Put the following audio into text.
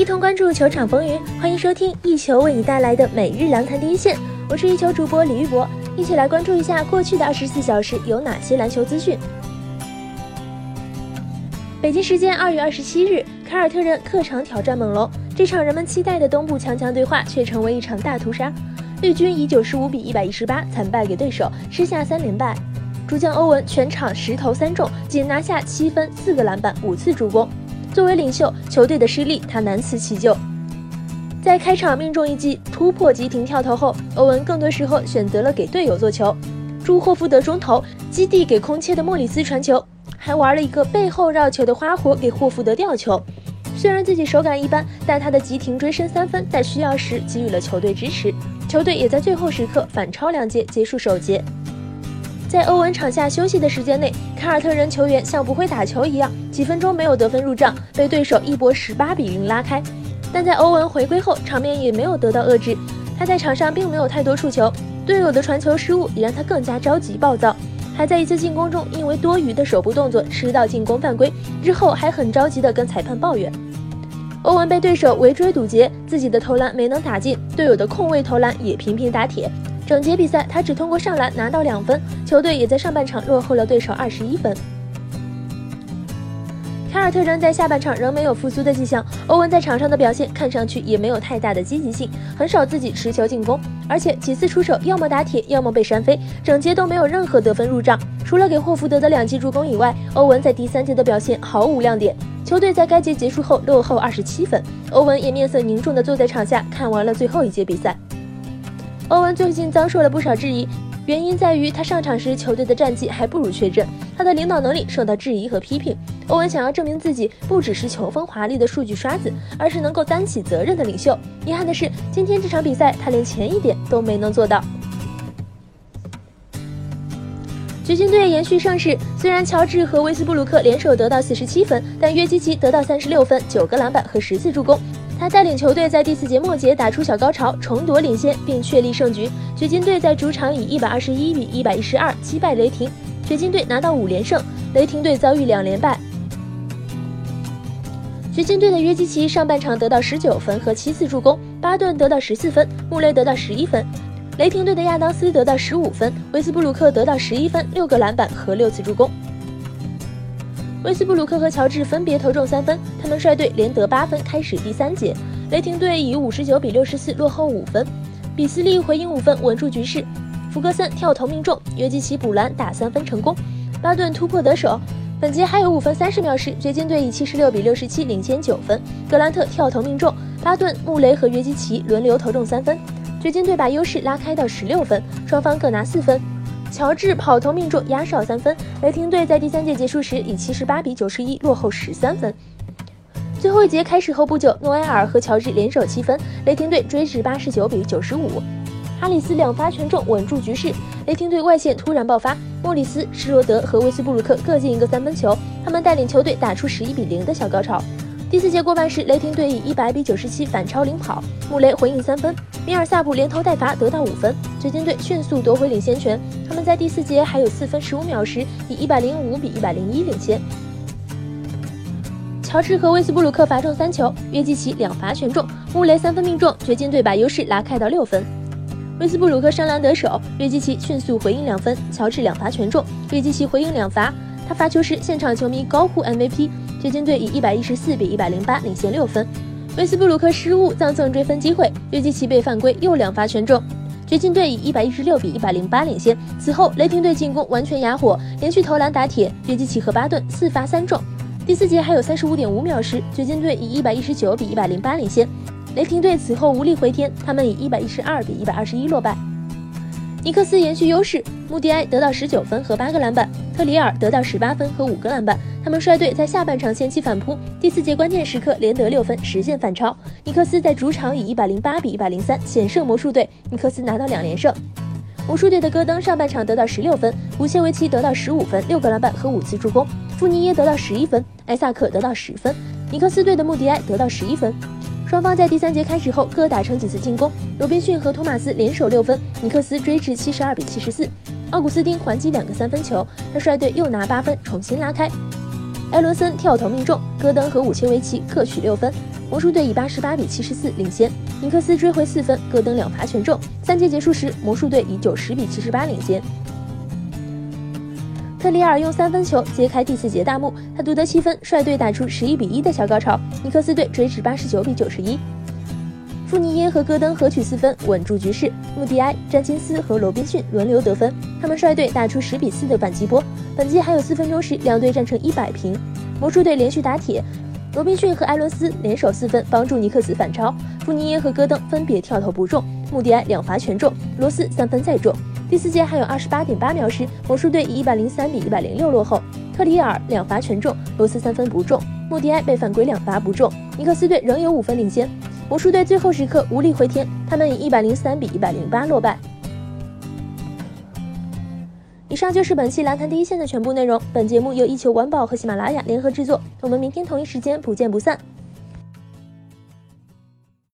一同关注球场风云，欢迎收听一球为你带来的每日篮坛第一线。我是一球主播李玉博，一起来关注一下过去的二十四小时有哪些篮球资讯。北京时间二月二十七日，凯尔特人客场挑战猛龙，这场人们期待的东部强强对话却成为一场大屠杀。绿军以九十五比一百一十八惨败给对手，吃下三连败。主将欧文全场十投三中，仅拿下七分、四个篮板、五次助攻。作为领袖，球队的失利他难辞其咎。在开场命中一记突破急停跳投后，欧文更多时候选择了给队友做球，助霍福德中投，基地给空切的莫里斯传球，还玩了一个背后绕球的花活给霍福德吊球。虽然自己手感一般，但他的急停追身三分在需要时给予了球队支持，球队也在最后时刻反超两节结束首节。在欧文场下休息的时间内，凯尔特人球员像不会打球一样，几分钟没有得分入账，被对手一波十八比零拉开。但在欧文回归后，场面也没有得到遏制，他在场上并没有太多触球，队友的传球失误也让他更加着急暴躁。还在一次进攻中因为多余的手部动作吃到进攻犯规，之后还很着急地跟裁判抱怨。欧文被对手围追堵截，自己的投篮没能打进，队友的空位投篮也频频打铁。整节比赛他只通过上篮拿到两分，球队也在上半场落后了对手二十一分。凯尔特人在下半场仍没有复苏的迹象，欧文在场上的表现看上去也没有太大的积极性，很少自己持球进攻，而且几次出手要么打铁，要么被扇飞，整节都没有任何得分入账。除了给霍福德的两记助攻以外，欧文在第三节的表现毫无亮点。球队在该节结束后落后二十七分，欧文也面色凝重地坐在场下看完了最后一节比赛。欧文最近遭受了不少质疑，原因在于他上场时球队的战绩还不如缺阵，他的领导能力受到质疑和批评。欧文想要证明自己不只是球风华丽的数据刷子，而是能够担起责任的领袖。遗憾的是，今天这场比赛他连前一点都没能做到。掘金队延续胜势，虽然乔治和威斯布鲁克联手得到四十七分，但约基奇得到三十六分、九个篮板和十次助攻。他带领球队在第四节末节打出小高潮，重夺领先并确立胜局。掘金队在主场以一百二十一比一百一十二击败雷霆，掘金队拿到五连胜，雷霆队遭遇两连败。掘金队的约基奇上半场得到十九分和七次助攻，巴顿得到十四分，穆雷得到十一分。雷霆队的亚当斯得到十五分，威斯布鲁克得到十一分、六个篮板和六次助攻。威斯布鲁克和乔治分别投中三分，他们率队连得八分，开始第三节。雷霆队以五十九比六十四落后五分，比斯利回应五分，稳住局势。福格森跳投命中，约基奇补篮打三分成功，巴顿突破得手。本节还有五分三十秒时，掘金队以七十六比六十七领先九分。格兰特跳投命中，巴顿、穆雷和约基奇轮流投中三分。掘金队把优势拉开到十六分，双方各拿四分。乔治跑投命中，压哨三分。雷霆队在第三节结束时以七十八比九十一落后十三分。最后一节开始后不久，诺埃尔和乔治联手七分，雷霆队追至八十九比九十五。哈里斯两发全中，稳住局势。雷霆队外线突然爆发，莫里斯、施罗德和威斯布鲁克各进一个三分球，他们带领球队打出十一比零的小高潮。第四节过半时，雷霆队以一百比九十七反超领跑，穆雷回应三分，米尔萨普连投带罚得到五分，掘金队迅速夺回领先权。他们在第四节还有四分十五秒时，以一百零五比一百零一领先。乔治和威斯布鲁克罚中三球，约基奇两罚全中，穆雷三分命中，掘金队把优势拉开到六分。威斯布鲁克上篮得手，约基奇迅速回应两分，乔治两罚全中，约基奇回应两罚，他罚球时现场球迷高呼 MVP。掘金队以一百一十四比一百零八领先六分，威斯布鲁克失误葬送追分机会，约基奇被犯规又两罚全中，掘金队以一百一十六比一百零八领先。此后雷霆队进攻完全哑火，连续投篮打铁，约基奇和巴顿四罚三中。第四节还有三十五点五秒时，掘金队以一百一十九比一百零八领先，雷霆队此后无力回天，他们以一百一十二比一百二十一落败。尼克斯延续优势，穆迪埃得到十九分和八个篮板，特里尔得到十八分和五个篮板。他们率队在下半场掀起反扑，第四节关键时刻连得六分，实现反超。尼克斯在主场以一百零八比一百零三险胜魔术队，尼克斯拿到两连胜。魔术队的戈登上半场得到十六分，乌切维奇得到十五分、六个篮板和五次助攻，富尼耶得到十一分，埃萨克得到十分。尼克斯队的穆迪埃得到十一分。双方在第三节开始后各打成几次进攻，罗宾逊和托马斯联手六分，尼克斯追至七十二比七十四。奥古斯丁还击两个三分球，他率队又拿八分，重新拉开。埃伦森跳投命中，戈登和武切维奇各取六分，魔术队以八十八比七十四领先，尼克斯追回四分，戈登两罚全中。三节结束时，魔术队以九十比七十八领先。特里尔用三分球揭开第四节大幕，他独得七分，率队打出十一比一的小高潮。尼克斯队追至八十九比九十一。富尼耶和戈登合取四分，稳住局势。穆迪埃、詹金斯和罗宾逊轮流得分，他们率队打出十比四的反击波。本季还有四分钟时，两队战成一百平。魔术队连续打铁，罗宾逊和埃伦斯联手四分，帮助尼克斯反超。富尼耶和戈登分别跳投不中，穆迪埃两罚全中，罗斯三分再中。第四节还有二十八点八秒时，魔术队以一百零三比一百零六落后。特里尔两罚全中，罗斯三分不中，穆迪埃被犯规两罚不中。尼克斯队仍有五分领先。魔术队最后时刻无力回天，他们以一百零三比一百零八落败。以上就是本期篮坛第一线的全部内容。本节目由一球晚宝和喜马拉雅联合制作，我们明天同一时间不见不散。